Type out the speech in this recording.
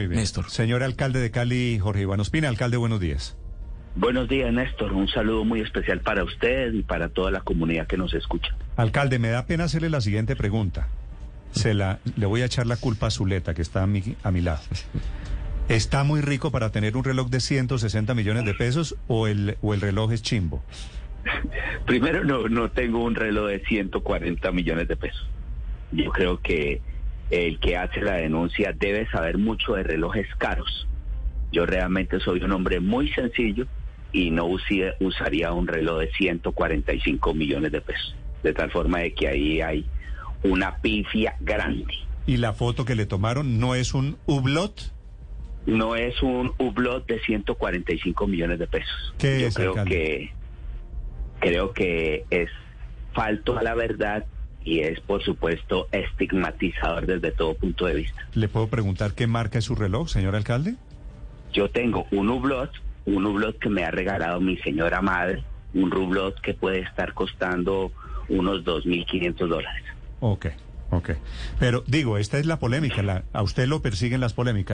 Muy bien. Néstor. Señor alcalde de Cali, Jorge Iván Ospina. Alcalde, buenos días. Buenos días, Néstor. Un saludo muy especial para usted y para toda la comunidad que nos escucha. Alcalde, me da pena hacerle la siguiente pregunta. Se la, le voy a echar la culpa a Zuleta, que está a mi, a mi lado. ¿Está muy rico para tener un reloj de 160 millones de pesos o el, o el reloj es chimbo? Primero, no, no tengo un reloj de 140 millones de pesos. Yo creo que el que hace la denuncia debe saber mucho de relojes caros. Yo realmente soy un hombre muy sencillo y no usaría un reloj de 145 millones de pesos. De tal forma de que ahí hay una pifia grande. ¿Y la foto que le tomaron no es un hublot? No es un Hublot de 145 millones de pesos. ¿Qué Yo es, creo alcalde? que creo que es falto a la verdad y es por supuesto estigmatizador desde todo punto de vista. ¿Le puedo preguntar qué marca es su reloj, señor alcalde? Yo tengo un Hublot, un Hublot que me ha regalado mi señora madre, un Hublot que puede estar costando unos 2.500 dólares. Ok, ok. Pero digo, esta es la polémica. La, a usted lo persiguen las polémicas.